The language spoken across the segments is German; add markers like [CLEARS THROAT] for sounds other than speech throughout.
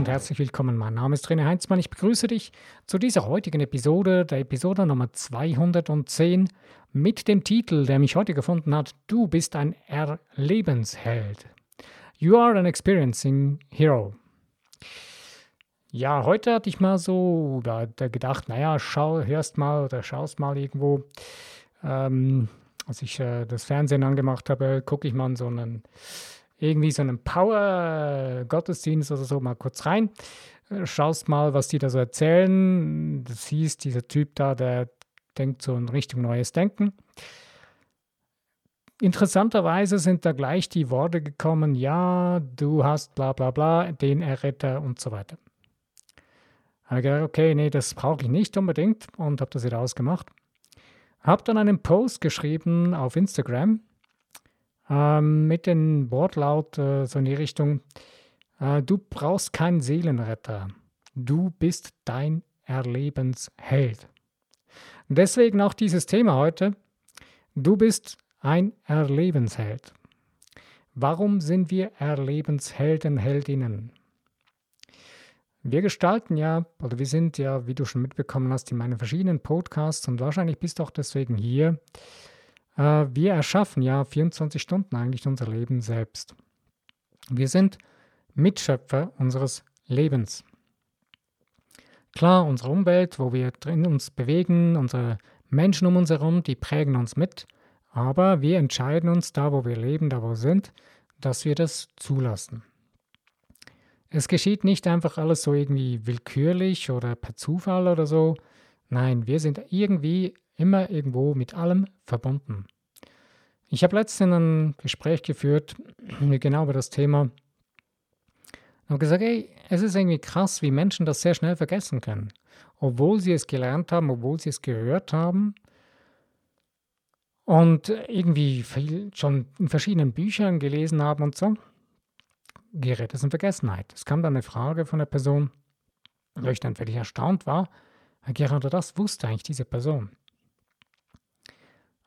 und herzlich willkommen. Mein Name ist René Heinzmann. Ich begrüße dich zu dieser heutigen Episode, der Episode Nummer 210 mit dem Titel, der mich heute gefunden hat, Du bist ein Erlebensheld. You are an experiencing hero. Ja, heute hatte ich mal so da, da gedacht, naja, schau, hörst mal oder schaust mal irgendwo. Ähm, als ich äh, das Fernsehen angemacht habe, gucke ich mal so einen irgendwie so einen Power-Gottesdienst oder so mal kurz rein. Äh, schaust mal, was die da so erzählen. Das hieß, dieser Typ da, der denkt so in Richtung neues Denken. Interessanterweise sind da gleich die Worte gekommen, ja, du hast bla bla bla, den Erretter und so weiter. Habe gedacht, okay, nee, das brauche ich nicht unbedingt und habe das wieder ausgemacht. Habe dann einen Post geschrieben auf Instagram, ähm, mit dem Wortlaut äh, so in die Richtung, äh, du brauchst keinen Seelenretter, du bist dein Erlebensheld. Deswegen auch dieses Thema heute, du bist ein Erlebensheld. Warum sind wir Erlebenshelden, Heldinnen? Wir gestalten ja, oder wir sind ja, wie du schon mitbekommen hast, in meinen verschiedenen Podcasts und wahrscheinlich bist du auch deswegen hier, wir erschaffen ja 24 Stunden eigentlich unser Leben selbst. Wir sind Mitschöpfer unseres Lebens. Klar, unsere Umwelt, wo wir drin uns bewegen, unsere Menschen um uns herum, die prägen uns mit, aber wir entscheiden uns da, wo wir leben, da, wo wir sind, dass wir das zulassen. Es geschieht nicht einfach alles so irgendwie willkürlich oder per Zufall oder so. Nein, wir sind irgendwie immer irgendwo mit allem verbunden. Ich habe letztens ein Gespräch geführt, genau über das Thema, und gesagt, ey, es ist irgendwie krass, wie Menschen das sehr schnell vergessen können. Obwohl sie es gelernt haben, obwohl sie es gehört haben und irgendwie schon in verschiedenen Büchern gelesen haben und so, gerät es in Vergessenheit. Es kam dann eine Frage von der Person, wo ich dann völlig erstaunt war, gerade das wusste eigentlich diese Person.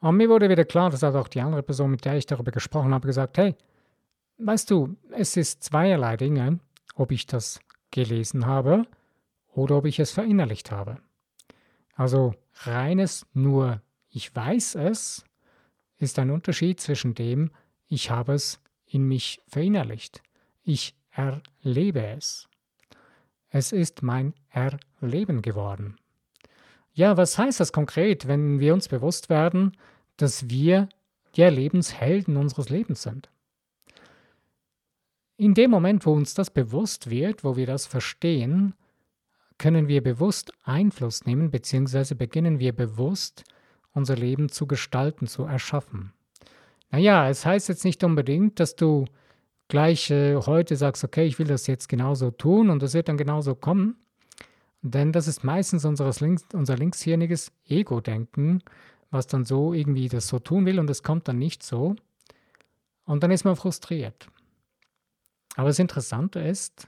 Aber mir wurde wieder klar, das hat auch die andere Person, mit der ich darüber gesprochen habe, gesagt, hey, weißt du, es ist zweierlei Dinge, ob ich das gelesen habe oder ob ich es verinnerlicht habe. Also reines nur ich weiß es ist ein Unterschied zwischen dem ich habe es in mich verinnerlicht. Ich erlebe es. Es ist mein Erleben geworden. Ja, was heißt das konkret, wenn wir uns bewusst werden, dass wir die Erlebenshelden unseres Lebens sind. In dem Moment, wo uns das bewusst wird, wo wir das verstehen, können wir bewusst Einfluss nehmen, beziehungsweise beginnen wir bewusst unser Leben zu gestalten, zu erschaffen. Naja, es heißt jetzt nicht unbedingt, dass du gleich äh, heute sagst, okay, ich will das jetzt genauso tun und das wird dann genauso kommen, denn das ist meistens unseres links, unser linkshirniges Ego-Denken, was dann so irgendwie das so tun will und es kommt dann nicht so. Und dann ist man frustriert. Aber das Interessante ist,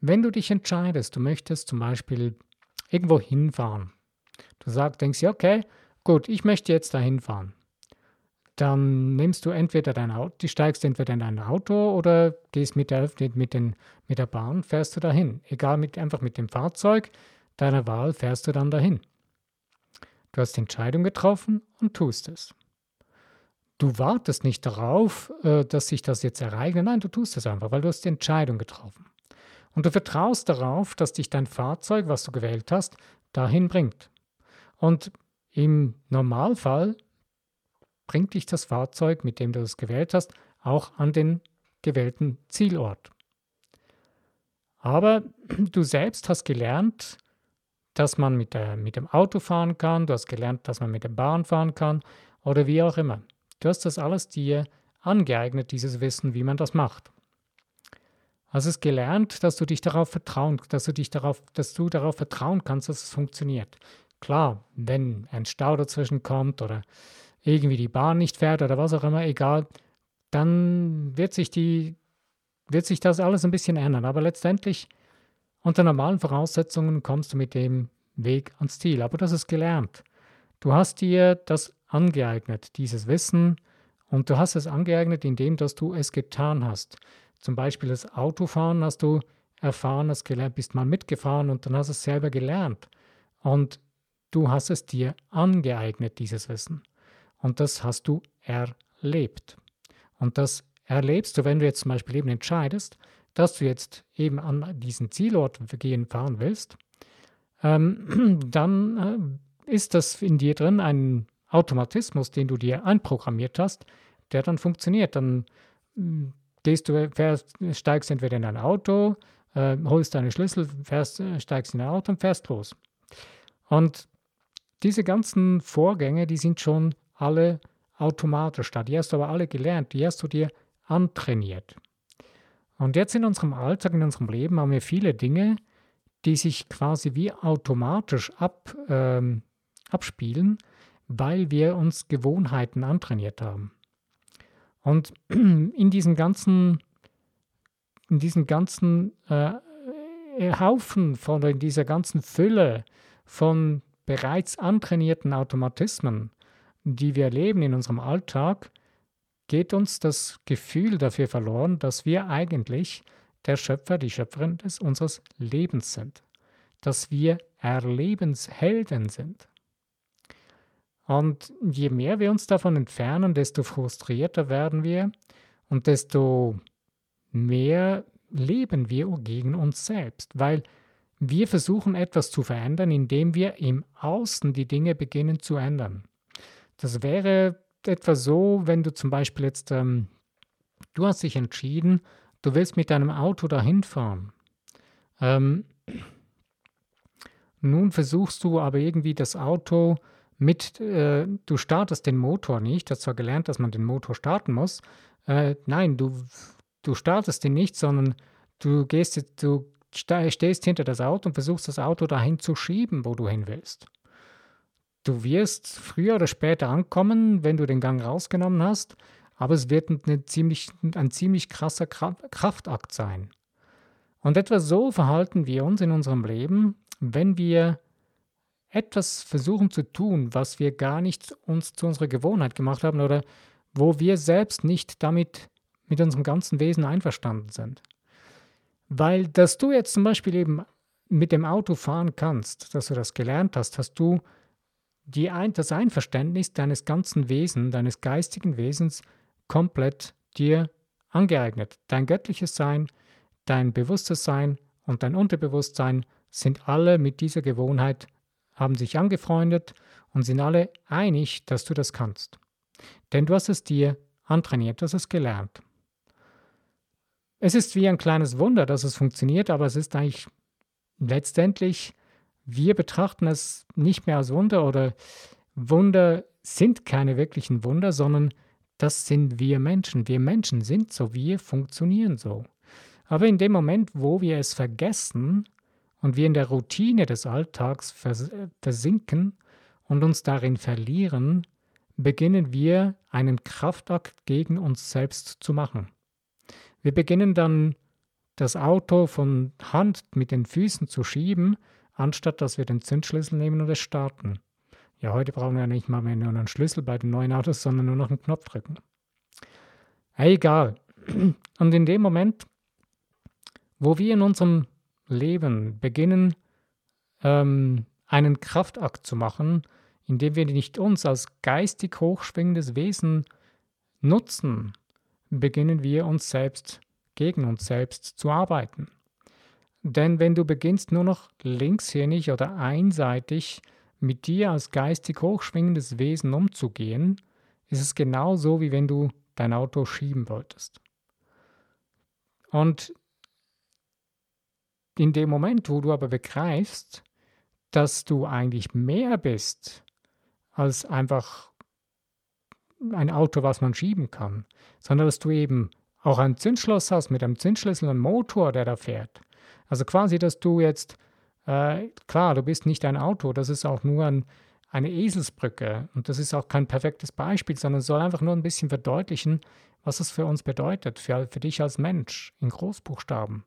wenn du dich entscheidest, du möchtest zum Beispiel irgendwo hinfahren, du sagst, denkst ja, okay, gut, ich möchte jetzt da hinfahren. Dann nimmst du entweder dein Auto, steigst entweder in dein Auto oder gehst mit der, mit, den, mit der Bahn, fährst du dahin. Egal, mit, einfach mit dem Fahrzeug deiner Wahl fährst du dann dahin. Du hast die Entscheidung getroffen und tust es. Du wartest nicht darauf, äh, dass sich das jetzt ereignet. Nein, du tust es einfach, weil du hast die Entscheidung getroffen. Und du vertraust darauf, dass dich dein Fahrzeug, was du gewählt hast, dahin bringt. Und im Normalfall bringt dich das Fahrzeug, mit dem du es gewählt hast, auch an den gewählten Zielort. Aber du selbst hast gelernt, dass man mit, der, mit dem Auto fahren kann, du hast gelernt, dass man mit der Bahn fahren kann oder wie auch immer. Du hast das alles dir angeeignet, dieses Wissen, wie man das macht. Hast es gelernt, dass du dich darauf vertrauen, dass du dich darauf, dass du darauf vertrauen kannst, dass es funktioniert. Klar, wenn ein Stau dazwischen kommt oder irgendwie die Bahn nicht fährt oder was auch immer, egal, dann wird sich die, wird sich das alles ein bisschen ändern. Aber letztendlich unter normalen Voraussetzungen kommst du mit dem Weg ans Ziel, aber das ist gelernt. Du hast dir das angeeignet, dieses Wissen, und du hast es angeeignet, indem dass du es getan hast. Zum Beispiel das Autofahren hast du erfahren, hast gelernt, bist mal mitgefahren und dann hast du es selber gelernt. Und du hast es dir angeeignet, dieses Wissen. Und das hast du erlebt. Und das erlebst du, wenn du jetzt zum Beispiel eben entscheidest, dass du jetzt eben an diesen Zielort gehen fahren willst, ähm, [CLEARS THROAT] dann äh, ist das in dir drin ein Automatismus, den du dir einprogrammiert hast, der dann funktioniert. Dann mm, gehst du, fährst, steigst entweder in ein Auto, äh, holst deine Schlüssel, fährst, äh, steigst in ein Auto und fährst los. Und diese ganzen Vorgänge, die sind schon alle automatisch da. Die hast du aber alle gelernt, die hast du dir antrainiert. Und jetzt in unserem Alltag, in unserem Leben haben wir viele Dinge, die sich quasi wie automatisch ab, ähm, abspielen, weil wir uns Gewohnheiten antrainiert haben. Und [CLEARS THROAT] in diesen ganzen, in diesen ganzen äh, Haufen von, in dieser ganzen Fülle von bereits antrainierten Automatismen, die wir erleben in unserem Alltag, geht uns das Gefühl dafür verloren, dass wir eigentlich der Schöpfer, die Schöpferin des unseres Lebens sind, dass wir Erlebenshelden sind. Und je mehr wir uns davon entfernen, desto frustrierter werden wir und desto mehr leben wir gegen uns selbst, weil wir versuchen etwas zu verändern, indem wir im Außen die Dinge beginnen zu ändern. Das wäre etwa so, wenn du zum Beispiel jetzt, ähm, du hast dich entschieden, du willst mit deinem Auto dahin fahren. Ähm, nun versuchst du aber irgendwie das Auto mit, äh, du startest den Motor nicht, hast zwar gelernt, dass man den Motor starten muss. Äh, nein, du, du startest ihn nicht, sondern du gehst, du stehst hinter das Auto und versuchst das Auto dahin zu schieben, wo du hin willst. Du wirst früher oder später ankommen, wenn du den Gang rausgenommen hast, aber es wird eine ziemlich, ein ziemlich krasser Kraftakt sein. Und etwa so verhalten wir uns in unserem Leben, wenn wir etwas versuchen zu tun, was wir gar nicht uns zu unserer Gewohnheit gemacht haben oder wo wir selbst nicht damit mit unserem ganzen Wesen einverstanden sind. Weil, dass du jetzt zum Beispiel eben mit dem Auto fahren kannst, dass du das gelernt hast, hast du die ein, das Einverständnis deines ganzen Wesens, deines geistigen Wesens komplett dir angeeignet. Dein göttliches Sein, dein bewusstes Sein und dein Unterbewusstsein sind alle mit dieser Gewohnheit, haben sich angefreundet und sind alle einig, dass du das kannst. Denn du hast es dir antrainiert, du hast es gelernt. Es ist wie ein kleines Wunder, dass es funktioniert, aber es ist eigentlich letztendlich wir betrachten es nicht mehr als Wunder oder Wunder sind keine wirklichen Wunder, sondern das sind wir Menschen. Wir Menschen sind so, wir funktionieren so. Aber in dem Moment, wo wir es vergessen und wir in der Routine des Alltags versinken und uns darin verlieren, beginnen wir einen Kraftakt gegen uns selbst zu machen. Wir beginnen dann das Auto von Hand mit den Füßen zu schieben anstatt dass wir den Zündschlüssel nehmen und es starten. Ja, heute brauchen wir ja nicht mal mehr nur einen Schlüssel bei den neuen Autos, sondern nur noch einen Knopf drücken. Egal. [CLEARS THROAT] Und in dem Moment, wo wir in unserem Leben beginnen, ähm, einen Kraftakt zu machen, indem wir nicht uns als geistig hochschwingendes Wesen nutzen, beginnen wir uns selbst gegen uns selbst zu arbeiten. Denn wenn du beginnst nur noch linkshirnig oder einseitig mit dir als geistig hochschwingendes Wesen umzugehen, ist es genauso wie wenn du dein Auto schieben wolltest. Und in dem Moment, wo du aber begreifst, dass du eigentlich mehr bist als einfach ein Auto, was man schieben kann, sondern dass du eben auch ein Zündschloss hast mit einem Zündschlüssel und Motor, der da fährt, also quasi, dass du jetzt, äh, klar, du bist nicht ein Auto, das ist auch nur ein, eine Eselsbrücke und das ist auch kein perfektes Beispiel, sondern soll einfach nur ein bisschen verdeutlichen, was es für uns bedeutet, für, für dich als Mensch in Großbuchstaben.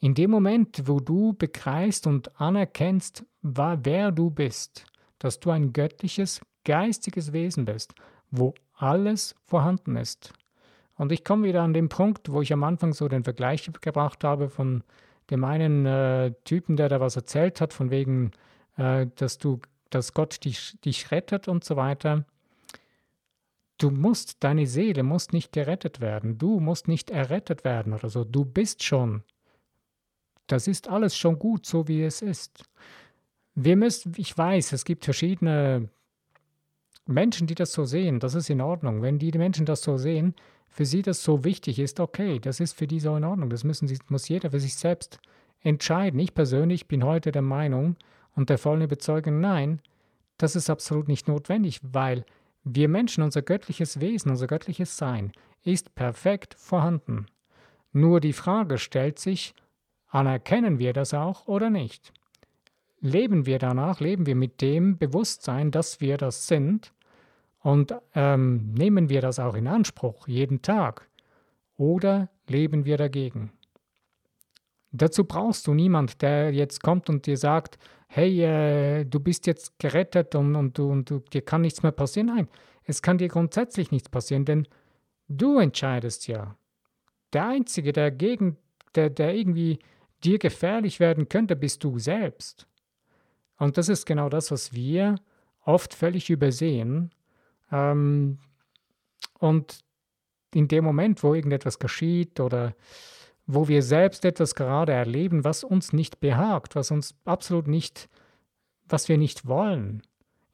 In dem Moment, wo du begreifst und anerkennst, wer du bist, dass du ein göttliches, geistiges Wesen bist, wo alles vorhanden ist. Und ich komme wieder an den Punkt, wo ich am Anfang so den Vergleich gebracht habe von dem einen äh, Typen, der da was erzählt hat, von wegen, äh, dass du, dass Gott dich, dich rettet und so weiter. Du musst, deine Seele muss nicht gerettet werden. Du musst nicht errettet werden oder so. Du bist schon. Das ist alles schon gut, so wie es ist. Wir müssen, ich weiß, es gibt verschiedene Menschen, die das so sehen. Das ist in Ordnung. Wenn die Menschen das so sehen, für sie das so wichtig ist, okay, das ist für die so in Ordnung. Das müssen sie, muss jeder für sich selbst entscheiden. Ich persönlich bin heute der Meinung und der vollen Überzeugung, nein, das ist absolut nicht notwendig, weil wir Menschen, unser göttliches Wesen, unser göttliches Sein ist perfekt vorhanden. Nur die Frage stellt sich, anerkennen wir das auch oder nicht? Leben wir danach, leben wir mit dem Bewusstsein, dass wir das sind und ähm, nehmen wir das auch in Anspruch jeden Tag oder leben wir dagegen? Dazu brauchst du niemand, der jetzt kommt und dir sagt, hey, äh, du bist jetzt gerettet und, und, du, und du, dir kann nichts mehr passieren. Nein, es kann dir grundsätzlich nichts passieren, denn du entscheidest ja. Der Einzige, der, gegen, der, der irgendwie dir gefährlich werden könnte, bist du selbst. Und das ist genau das, was wir oft völlig übersehen, ähm, und in dem Moment, wo irgendetwas geschieht oder wo wir selbst etwas gerade erleben, was uns nicht behagt, was uns absolut nicht, was wir nicht wollen,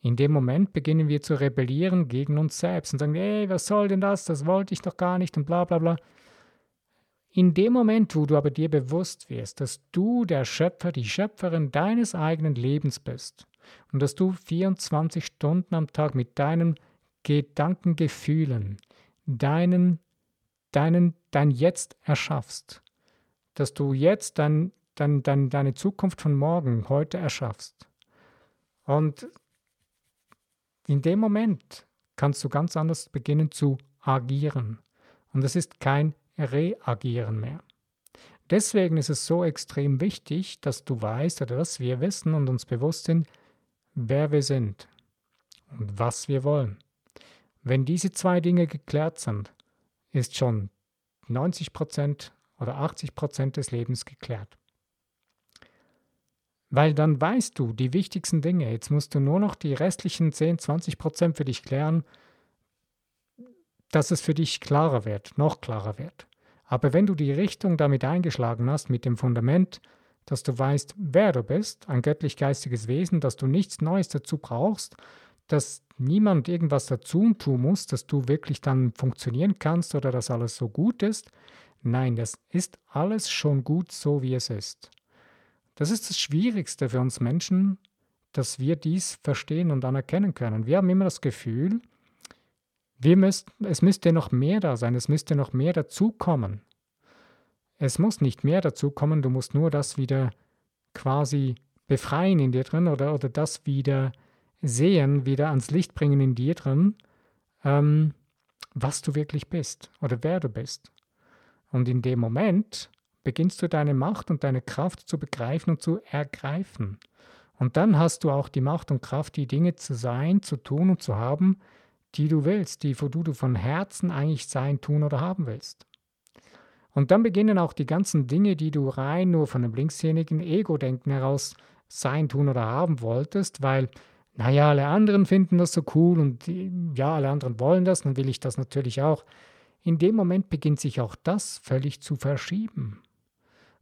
in dem Moment beginnen wir zu rebellieren gegen uns selbst und sagen, ey, was soll denn das, das wollte ich doch gar nicht und bla bla bla. In dem Moment, wo du aber dir bewusst wirst, dass du der Schöpfer, die Schöpferin deines eigenen Lebens bist und dass du 24 Stunden am Tag mit deinem Gedanken, Gefühlen, deinen, deinen, dein Jetzt erschaffst. Dass du jetzt dein, dein, dein, deine Zukunft von morgen, heute erschaffst. Und in dem Moment kannst du ganz anders beginnen zu agieren. Und es ist kein Reagieren mehr. Deswegen ist es so extrem wichtig, dass du weißt oder dass wir wissen und uns bewusst sind, wer wir sind und was wir wollen. Wenn diese zwei Dinge geklärt sind, ist schon 90 Prozent oder 80 Prozent des Lebens geklärt. Weil dann weißt du die wichtigsten Dinge. Jetzt musst du nur noch die restlichen 10, 20 Prozent für dich klären, dass es für dich klarer wird, noch klarer wird. Aber wenn du die Richtung damit eingeschlagen hast, mit dem Fundament, dass du weißt, wer du bist, ein göttlich-geistiges Wesen, dass du nichts Neues dazu brauchst dass niemand irgendwas dazu tun muss, dass du wirklich dann funktionieren kannst oder dass alles so gut ist. Nein, das ist alles schon gut so, wie es ist. Das ist das Schwierigste für uns Menschen, dass wir dies verstehen und anerkennen können. Wir haben immer das Gefühl, wir müssten, es müsste noch mehr da sein, es müsste noch mehr dazukommen. Es muss nicht mehr dazukommen, du musst nur das wieder quasi befreien in dir drin oder, oder das wieder Sehen wieder ans Licht bringen in dir drin, ähm, was du wirklich bist oder wer du bist. Und in dem Moment beginnst du deine Macht und deine Kraft zu begreifen und zu ergreifen. Und dann hast du auch die Macht und Kraft, die Dinge zu sein, zu tun und zu haben, die du willst, die du von Herzen eigentlich sein, tun oder haben willst. Und dann beginnen auch die ganzen Dinge, die du rein nur von dem linksjährigen Ego-Denken heraus sein, tun oder haben wolltest, weil naja, alle anderen finden das so cool und ja, alle anderen wollen das, dann will ich das natürlich auch. In dem Moment beginnt sich auch das völlig zu verschieben.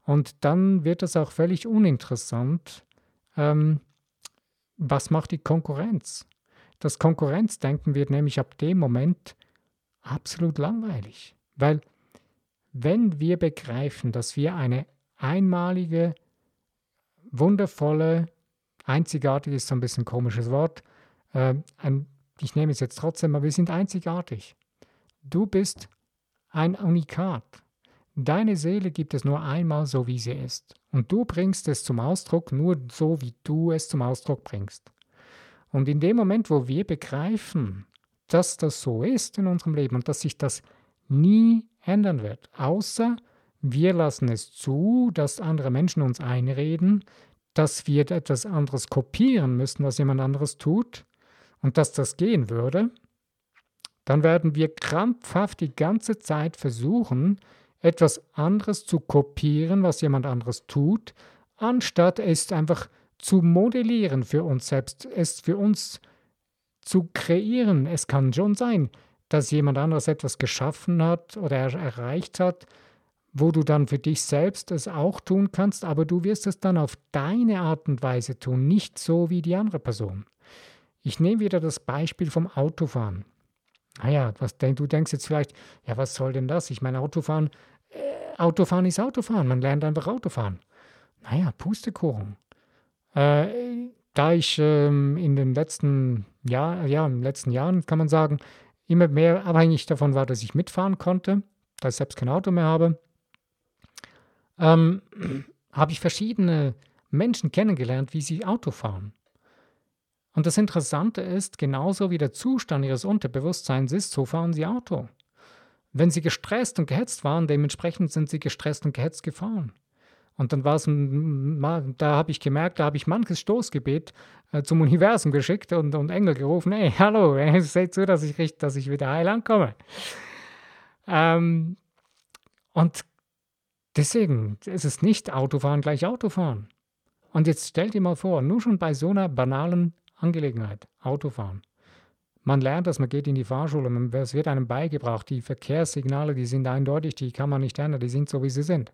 Und dann wird es auch völlig uninteressant, ähm, was macht die Konkurrenz. Das Konkurrenzdenken wird nämlich ab dem Moment absolut langweilig. Weil wenn wir begreifen, dass wir eine einmalige, wundervolle, Einzigartig ist so ein bisschen ein komisches Wort. Äh, ein, ich nehme es jetzt trotzdem, aber wir sind einzigartig. Du bist ein Unikat. Deine Seele gibt es nur einmal so, wie sie ist. Und du bringst es zum Ausdruck nur so, wie du es zum Ausdruck bringst. Und in dem Moment, wo wir begreifen, dass das so ist in unserem Leben und dass sich das nie ändern wird, außer wir lassen es zu, dass andere Menschen uns einreden, dass wir etwas anderes kopieren müssen, was jemand anderes tut und dass das gehen würde, dann werden wir krampfhaft die ganze Zeit versuchen, etwas anderes zu kopieren, was jemand anderes tut, anstatt es einfach zu modellieren für uns selbst, es für uns zu kreieren. Es kann schon sein, dass jemand anderes etwas geschaffen hat oder erreicht hat, wo du dann für dich selbst es auch tun kannst, aber du wirst es dann auf deine Art und Weise tun, nicht so wie die andere Person. Ich nehme wieder das Beispiel vom Autofahren. Naja, was, du denkst jetzt vielleicht, ja, was soll denn das? Ich meine, Autofahren, äh, Autofahren ist Autofahren. Man lernt einfach Autofahren. Naja, Pustekuchen. Äh, da ich ähm, in den letzten Jahr, ja, in den letzten Jahren, kann man sagen, immer mehr abhängig davon war, dass ich mitfahren konnte, da ich selbst kein Auto mehr habe, ähm, habe ich verschiedene Menschen kennengelernt, wie sie Auto fahren. Und das Interessante ist, genauso wie der Zustand ihres Unterbewusstseins ist, so fahren sie Auto. Wenn sie gestresst und gehetzt waren, dementsprechend sind sie gestresst und gehetzt gefahren. Und dann war es, da habe ich gemerkt, da habe ich manches Stoßgebet äh, zum Universum geschickt und, und Engel gerufen, hey, hallo, äh, [LAUGHS] seht zu, dass ich, dass ich wieder heil ankomme. Ähm, und deswegen ist es nicht Autofahren gleich Autofahren. Und jetzt stell dir mal vor, nur schon bei so einer banalen Angelegenheit, Autofahren. Man lernt das, man geht in die Fahrschule, es wird einem beigebracht, die Verkehrssignale, die sind eindeutig, die kann man nicht ändern, die sind so, wie sie sind.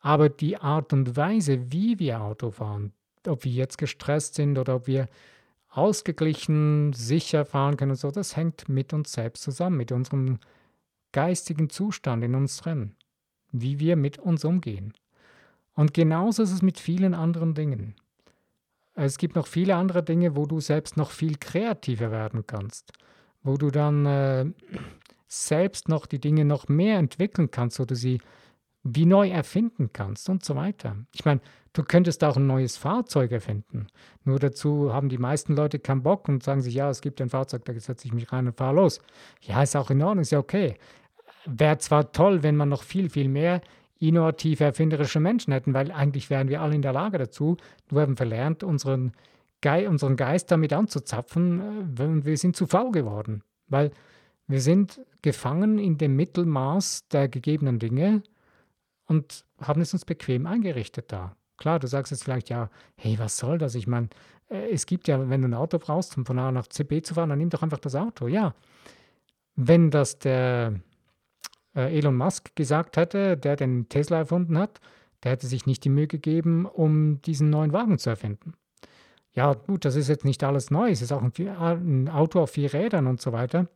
Aber die Art und Weise, wie wir Auto fahren, ob wir jetzt gestresst sind oder ob wir ausgeglichen, sicher fahren können und so, das hängt mit uns selbst zusammen, mit unserem geistigen Zustand in uns drin, wie wir mit uns umgehen. Und genauso ist es mit vielen anderen Dingen. Es gibt noch viele andere Dinge, wo du selbst noch viel kreativer werden kannst, wo du dann äh, selbst noch die Dinge noch mehr entwickeln kannst, wo du sie wie neu erfinden kannst und so weiter. Ich meine, du könntest auch ein neues Fahrzeug erfinden. Nur dazu haben die meisten Leute keinen Bock und sagen sich, ja, es gibt ein Fahrzeug, da setze ich mich rein und fahre los. Ja, ist auch in Ordnung, ist ja okay. Wäre zwar toll, wenn man noch viel, viel mehr innovative, erfinderische Menschen hätten, weil eigentlich wären wir alle in der Lage dazu. Wir haben verlernt, unseren, Ge unseren Geist damit anzuzapfen und äh, wir sind zu faul geworden, weil wir sind gefangen in dem Mittelmaß der gegebenen Dinge und haben es uns bequem eingerichtet da. Klar, du sagst jetzt vielleicht, ja, hey, was soll das? Ich meine, äh, es gibt ja, wenn du ein Auto brauchst, um von A nach CB zu fahren, dann nimm doch einfach das Auto. Ja, wenn das der äh, Elon Musk gesagt hätte, der den Tesla erfunden hat, der hätte sich nicht die Mühe gegeben, um diesen neuen Wagen zu erfinden. Ja, gut, das ist jetzt nicht alles neu, es ist auch ein, ein Auto auf vier Rädern und so weiter.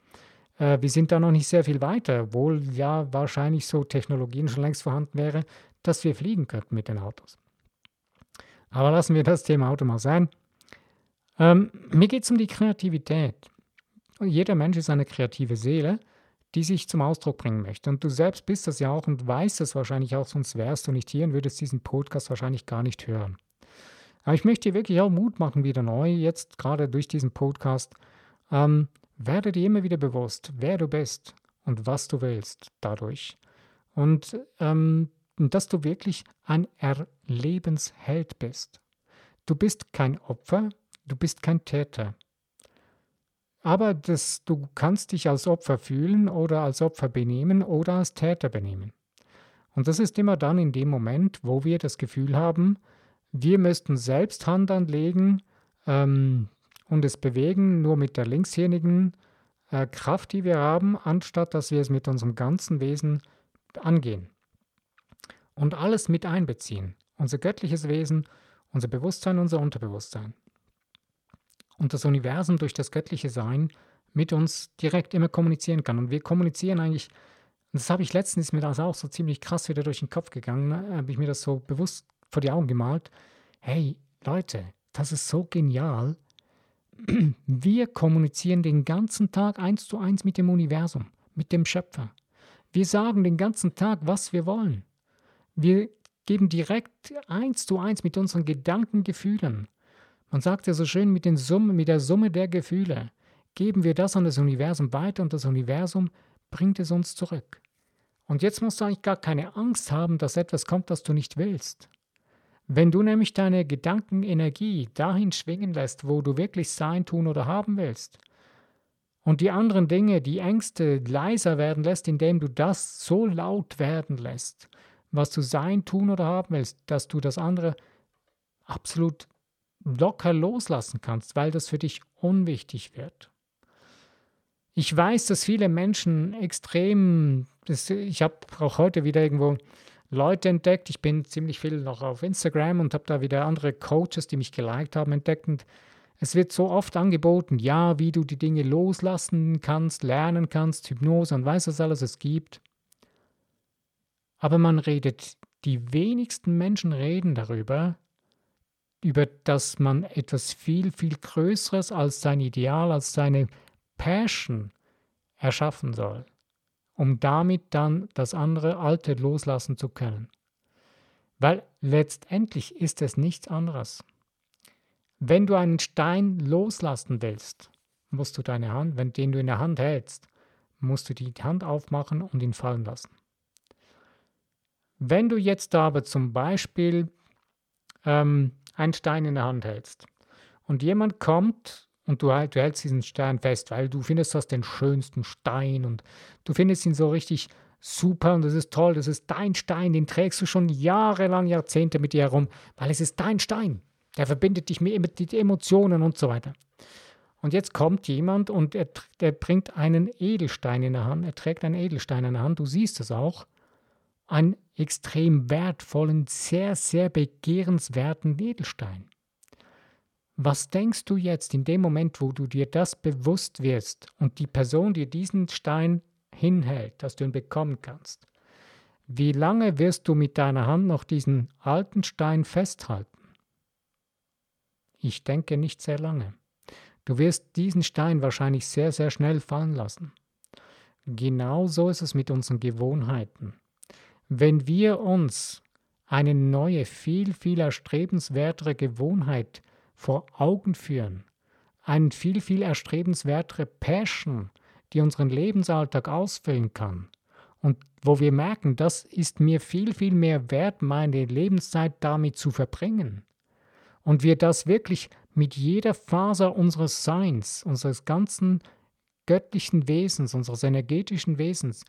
Äh, wir sind da noch nicht sehr viel weiter, obwohl ja wahrscheinlich so Technologien schon längst vorhanden wäre, dass wir fliegen könnten mit den Autos. Aber lassen wir das Thema Auto mal sein. Ähm, mir geht es um die Kreativität. Jeder Mensch ist eine kreative Seele die sich zum Ausdruck bringen möchte. Und du selbst bist das ja auch und weißt es wahrscheinlich auch, sonst wärst du nicht hier und würdest diesen Podcast wahrscheinlich gar nicht hören. Aber ich möchte dir wirklich auch Mut machen, wieder neu, jetzt gerade durch diesen Podcast. Ähm, werde dir immer wieder bewusst, wer du bist und was du willst dadurch. Und ähm, dass du wirklich ein Erlebensheld bist. Du bist kein Opfer, du bist kein Täter. Aber das, du kannst dich als Opfer fühlen oder als Opfer benehmen oder als Täter benehmen. Und das ist immer dann in dem Moment, wo wir das Gefühl haben, wir müssten selbst Hand anlegen ähm, und es bewegen, nur mit der linkshirnigen äh, Kraft, die wir haben, anstatt dass wir es mit unserem ganzen Wesen angehen. Und alles mit einbeziehen. Unser göttliches Wesen, unser Bewusstsein, unser Unterbewusstsein und das Universum durch das göttliche Sein mit uns direkt immer kommunizieren kann. Und wir kommunizieren eigentlich, und das habe ich letztens, ist mir das auch so ziemlich krass wieder durch den Kopf gegangen, ne? habe ich mir das so bewusst vor die Augen gemalt. Hey, Leute, das ist so genial. [CLEARS THROAT] Wir kommunizieren den ganzen Tag eins zu eins mit dem Universum, mit dem Schöpfer. Wir sagen den ganzen Tag, was wir wollen. Wir geben direkt eins zu eins mit unseren Gedanken, Gefühlen. Man sagt ja so schön mit, den Summe, mit der Summe der Gefühle. Geben wir das an das Universum weiter und das Universum bringt es uns zurück. Und jetzt musst du eigentlich gar keine Angst haben, dass etwas kommt, das du nicht willst. Wenn du nämlich deine Gedankenenergie dahin schwingen lässt, wo du wirklich sein, tun oder haben willst, Und die anderen Dinge, die Ängste leiser werden lässt, indem du das so laut werden lässt, was du sein, tun oder haben willst, dass du das andere absolut locker loslassen kannst, weil das für dich unwichtig wird. Ich weiß, dass viele Menschen extrem, ich habe auch heute wieder irgendwo Leute entdeckt, ich bin ziemlich viel noch auf Instagram und habe da wieder andere Coaches, die mich geliked haben, entdeckt und es wird so oft angeboten, ja, wie du die Dinge loslassen kannst, lernen kannst, Hypnose und weiß was alles es gibt. Aber man redet, die wenigsten Menschen reden darüber, über dass man etwas viel, viel Größeres als sein Ideal, als seine Passion erschaffen soll, um damit dann das andere Alte loslassen zu können. Weil letztendlich ist es nichts anderes. Wenn du einen Stein loslassen willst, musst du deine Hand, wenn den du in der Hand hältst, musst du die Hand aufmachen und ihn fallen lassen. Wenn du jetzt aber zum Beispiel ähm, einen Stein in der Hand hältst und jemand kommt und du, du hältst diesen Stein fest, weil du findest das den schönsten Stein und du findest ihn so richtig super und das ist toll, das ist dein Stein, den trägst du schon jahrelang, Jahrzehnte mit dir herum, weil es ist dein Stein. Der verbindet dich mit den Emotionen und so weiter. Und jetzt kommt jemand und er, der bringt einen Edelstein in der Hand. Er trägt einen Edelstein in der Hand. Du siehst es auch. Einen extrem wertvollen, sehr, sehr begehrenswerten Edelstein. Was denkst du jetzt in dem Moment, wo du dir das bewusst wirst und die Person dir diesen Stein hinhält, dass du ihn bekommen kannst? Wie lange wirst du mit deiner Hand noch diesen alten Stein festhalten? Ich denke nicht sehr lange. Du wirst diesen Stein wahrscheinlich sehr, sehr schnell fallen lassen. Genauso ist es mit unseren Gewohnheiten. Wenn wir uns eine neue, viel, viel erstrebenswertere Gewohnheit vor Augen führen, eine viel, viel erstrebenswertere Passion, die unseren Lebensalltag ausfüllen kann, und wo wir merken, das ist mir viel, viel mehr wert, meine Lebenszeit damit zu verbringen, und wir das wirklich mit jeder Faser unseres Seins, unseres ganzen göttlichen Wesens, unseres energetischen Wesens,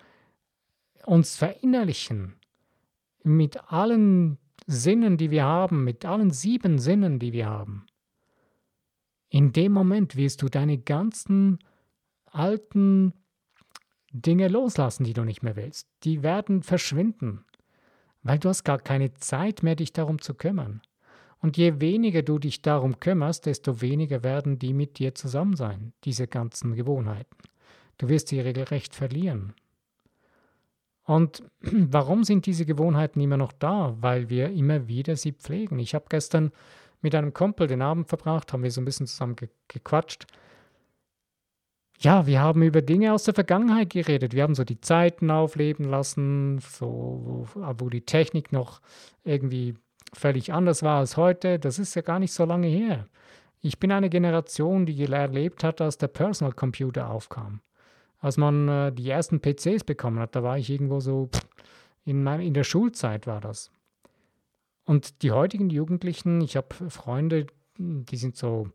uns verinnerlichen, mit allen Sinnen, die wir haben, mit allen sieben Sinnen, die wir haben, in dem Moment wirst du deine ganzen alten Dinge loslassen, die du nicht mehr willst. Die werden verschwinden, weil du hast gar keine Zeit mehr, dich darum zu kümmern. Und je weniger du dich darum kümmerst, desto weniger werden die mit dir zusammen sein, diese ganzen Gewohnheiten. Du wirst sie regelrecht verlieren. Und [CLEARS THROAT] warum sind diese Gewohnheiten immer noch da? Weil wir immer wieder sie pflegen. Ich habe gestern mit einem Kumpel den Abend verbracht, haben wir so ein bisschen zusammen ge gequatscht. Ja, wir haben über Dinge aus der Vergangenheit geredet. Wir haben so die Zeiten aufleben lassen, so, wo, die Technik noch irgendwie völlig anders war als heute, das ist ja gar nicht so lange her. Ich bin eine Generation, die erlebt hat, als der Personal Computer aufkam. Als man äh, die ersten PCs bekommen hat, da war ich irgendwo so, in, mein, in der Schulzeit war das. Und die heutigen Jugendlichen, ich habe Freunde, die sind so,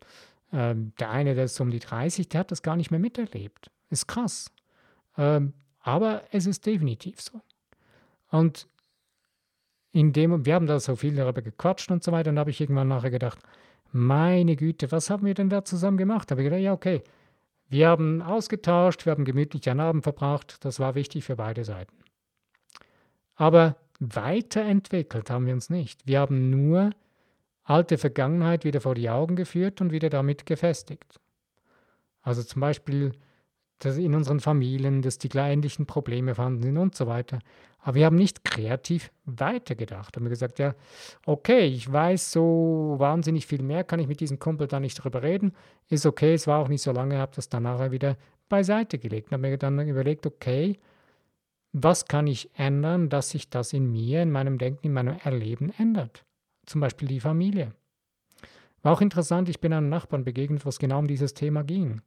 äh, der eine, der ist um die 30, der hat das gar nicht mehr miterlebt. Ist krass. Ähm, aber es ist definitiv so. Und in dem, wir haben da so viel darüber gequatscht und so weiter, und da habe ich irgendwann nachher gedacht, meine Güte, was haben wir denn da zusammen gemacht? Da habe ich gedacht, ja, okay, wir haben ausgetauscht, wir haben gemütlich einen Abend verbracht, das war wichtig für beide Seiten. Aber weiterentwickelt haben wir uns nicht. Wir haben nur alte Vergangenheit wieder vor die Augen geführt und wieder damit gefestigt. Also zum Beispiel dass in unseren Familien, dass die ähnlichen Probleme vorhanden sind und so weiter. Aber wir haben nicht kreativ weitergedacht. Wir haben gesagt, ja, okay, ich weiß so wahnsinnig viel mehr, kann ich mit diesem Kumpel da nicht drüber reden. Ist okay, es war auch nicht so lange, habe das dann nachher wieder beiseite gelegt. Dann habe mir dann überlegt, okay, was kann ich ändern, dass sich das in mir, in meinem Denken, in meinem Erleben ändert? Zum Beispiel die Familie. War auch interessant, ich bin einem Nachbarn begegnet, was genau um dieses Thema ging.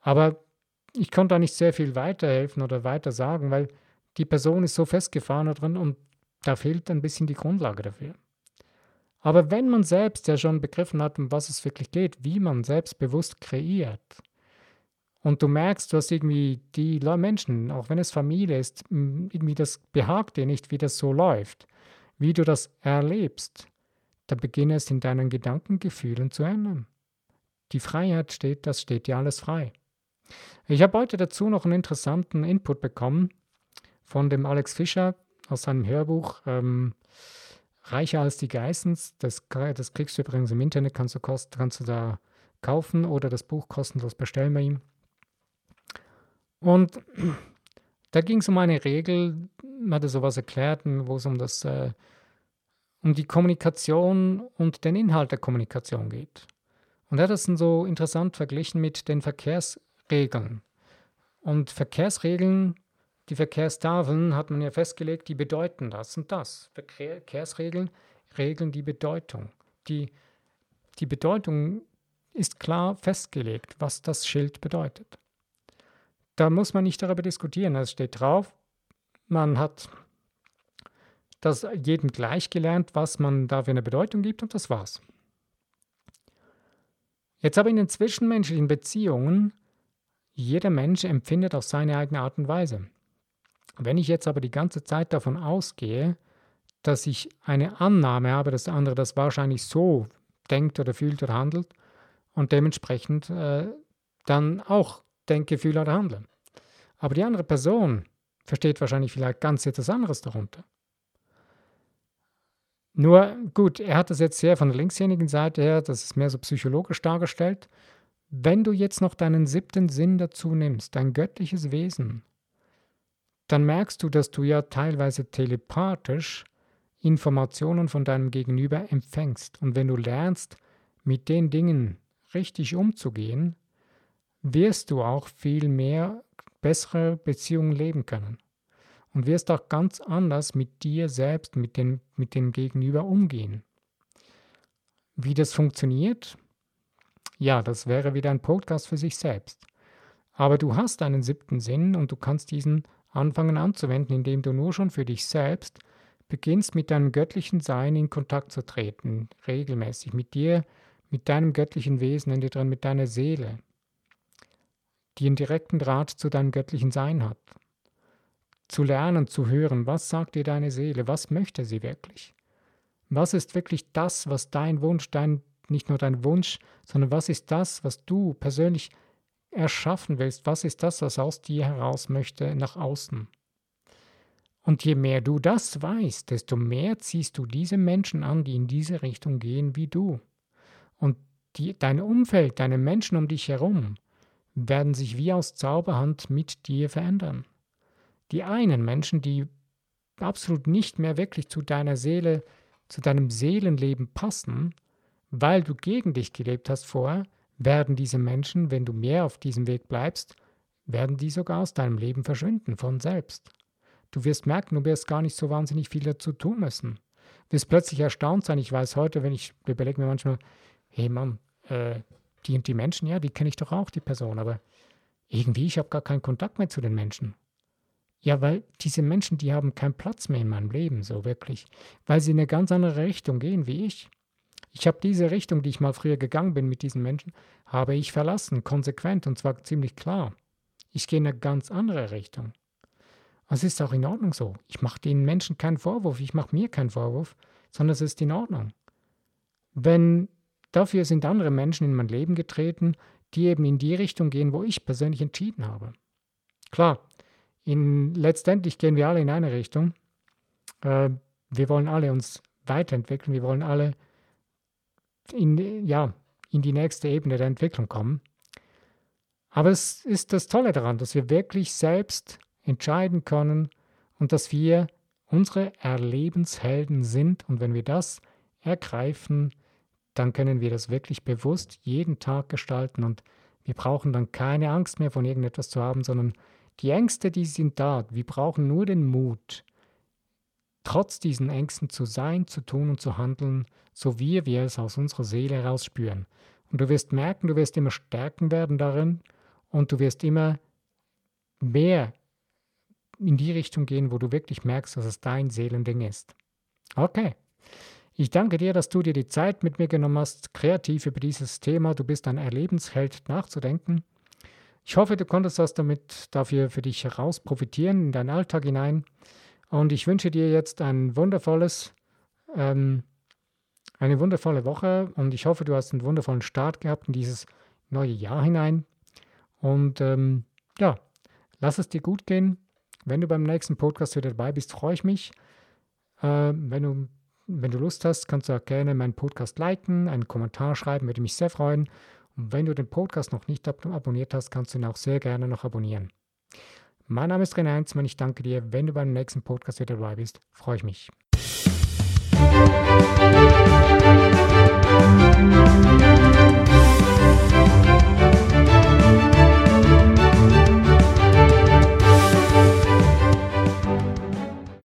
Aber ich konnte da nicht sehr viel weiterhelfen oder weiter sagen, weil die Person ist so festgefahren da drin und da fehlt ein bisschen die Grundlage dafür. Aber wenn man selbst ja schon begriffen hat, um was es wirklich geht, wie man selbstbewusst kreiert und du merkst, du hast irgendwie die Menschen, auch wenn es Familie ist, irgendwie das behagt dir nicht, wie das so läuft, wie du das erlebst, dann beginne es in deinen Gedankengefühlen zu ändern. Die Freiheit steht, das steht dir alles frei. Ich habe heute dazu noch einen interessanten Input bekommen von dem Alex Fischer aus seinem Hörbuch ähm, Reicher als die Geissens. Das, das kriegst du übrigens im Internet, kannst du, kost, kannst du da kaufen oder das Buch kostenlos bestellen bei ihm. Und da ging es um eine Regel, man hatte sowas erklärt, wo es um das, äh, um die Kommunikation und den Inhalt der Kommunikation geht. Und er hat das dann so interessant verglichen mit den Verkehrsregeln. Und Verkehrsregeln, die Verkehrstafeln hat man ja festgelegt, die bedeuten das und das. Verkehrsregeln regeln die Bedeutung. Die, die Bedeutung ist klar festgelegt, was das Schild bedeutet. Da muss man nicht darüber diskutieren, es steht drauf. Man hat das jedem gleich gelernt, was man da für eine Bedeutung gibt und das war's. Jetzt aber in den zwischenmenschlichen Beziehungen, jeder Mensch empfindet auf seine eigene Art und Weise. Wenn ich jetzt aber die ganze Zeit davon ausgehe, dass ich eine Annahme habe, dass der andere das wahrscheinlich so denkt oder fühlt oder handelt und dementsprechend äh, dann auch denke, fühle oder handle. Aber die andere Person versteht wahrscheinlich vielleicht ganz etwas anderes darunter. Nur gut, er hat das jetzt sehr von der linksjährigen Seite her, das ist mehr so psychologisch dargestellt. Wenn du jetzt noch deinen siebten Sinn dazu nimmst, dein göttliches Wesen, dann merkst du, dass du ja teilweise telepathisch Informationen von deinem Gegenüber empfängst. Und wenn du lernst, mit den Dingen richtig umzugehen, wirst du auch viel mehr bessere Beziehungen leben können und wirst auch ganz anders mit dir selbst, mit, den, mit dem Gegenüber umgehen. Wie das funktioniert? Ja, das wäre wieder ein Podcast für sich selbst. Aber du hast einen siebten Sinn und du kannst diesen anfangen anzuwenden, indem du nur schon für dich selbst beginnst, mit deinem göttlichen Sein in Kontakt zu treten, regelmäßig, mit dir, mit deinem göttlichen Wesen in dir drin, mit deiner Seele, die einen direkten Draht zu deinem göttlichen Sein hat zu lernen, zu hören, was sagt dir deine Seele, was möchte sie wirklich? Was ist wirklich das, was dein Wunsch, dein, nicht nur dein Wunsch, sondern was ist das, was du persönlich erschaffen willst? Was ist das, was aus dir heraus möchte nach außen? Und je mehr du das weißt, desto mehr ziehst du diese Menschen an, die in diese Richtung gehen wie du. Und die, dein Umfeld, deine Menschen um dich herum werden sich wie aus Zauberhand mit dir verändern. Die einen Menschen, die absolut nicht mehr wirklich zu deiner Seele, zu deinem Seelenleben passen, weil du gegen dich gelebt hast vorher, werden diese Menschen, wenn du mehr auf diesem Weg bleibst, werden die sogar aus deinem Leben verschwinden von selbst. Du wirst merken, du wirst gar nicht so wahnsinnig viel dazu tun müssen. Du wirst plötzlich erstaunt sein. Ich weiß heute, wenn ich überlege mir manchmal, hey Mann, äh, die und die Menschen, ja, die kenne ich doch auch, die Person, aber irgendwie, ich habe gar keinen Kontakt mehr zu den Menschen. Ja, weil diese Menschen, die haben keinen Platz mehr in meinem Leben, so wirklich, weil sie in eine ganz andere Richtung gehen wie ich. Ich habe diese Richtung, die ich mal früher gegangen bin mit diesen Menschen, habe ich verlassen, konsequent und zwar ziemlich klar. Ich gehe in eine ganz andere Richtung. Es ist auch in Ordnung so. Ich mache den Menschen keinen Vorwurf, ich mache mir keinen Vorwurf, sondern es ist in Ordnung. Wenn dafür sind andere Menschen in mein Leben getreten, die eben in die Richtung gehen, wo ich persönlich entschieden habe. Klar, in, letztendlich gehen wir alle in eine Richtung. Äh, wir wollen alle uns weiterentwickeln, wir wollen alle in, ja, in die nächste Ebene der Entwicklung kommen. Aber es ist das Tolle daran, dass wir wirklich selbst entscheiden können und dass wir unsere Erlebenshelden sind. Und wenn wir das ergreifen, dann können wir das wirklich bewusst jeden Tag gestalten. Und wir brauchen dann keine Angst mehr von irgendetwas zu haben, sondern die Ängste, die sind da. Wir brauchen nur den Mut, trotz diesen Ängsten zu sein, zu tun und zu handeln, so wie wir es aus unserer Seele heraus spüren. Und du wirst merken, du wirst immer stärken werden darin und du wirst immer mehr in die Richtung gehen, wo du wirklich merkst, dass es dein Seelending ist. Okay. Ich danke dir, dass du dir die Zeit mit mir genommen hast, kreativ über dieses Thema. Du bist ein Erlebensheld nachzudenken. Ich hoffe, du konntest was damit dafür für dich heraus profitieren in deinen Alltag hinein. Und ich wünsche dir jetzt ein wundervolles, ähm, eine wundervolle Woche und ich hoffe, du hast einen wundervollen Start gehabt in dieses neue Jahr hinein. Und ähm, ja, lass es dir gut gehen. Wenn du beim nächsten Podcast wieder dabei bist, freue ich mich. Äh, wenn, du, wenn du Lust hast, kannst du auch gerne meinen Podcast liken, einen Kommentar schreiben, würde mich sehr freuen. Und wenn du den Podcast noch nicht ab abonniert hast, kannst du ihn auch sehr gerne noch abonnieren. Mein Name ist René Heinzmann. Ich danke dir. Wenn du beim nächsten Podcast wieder dabei bist, freue ich mich.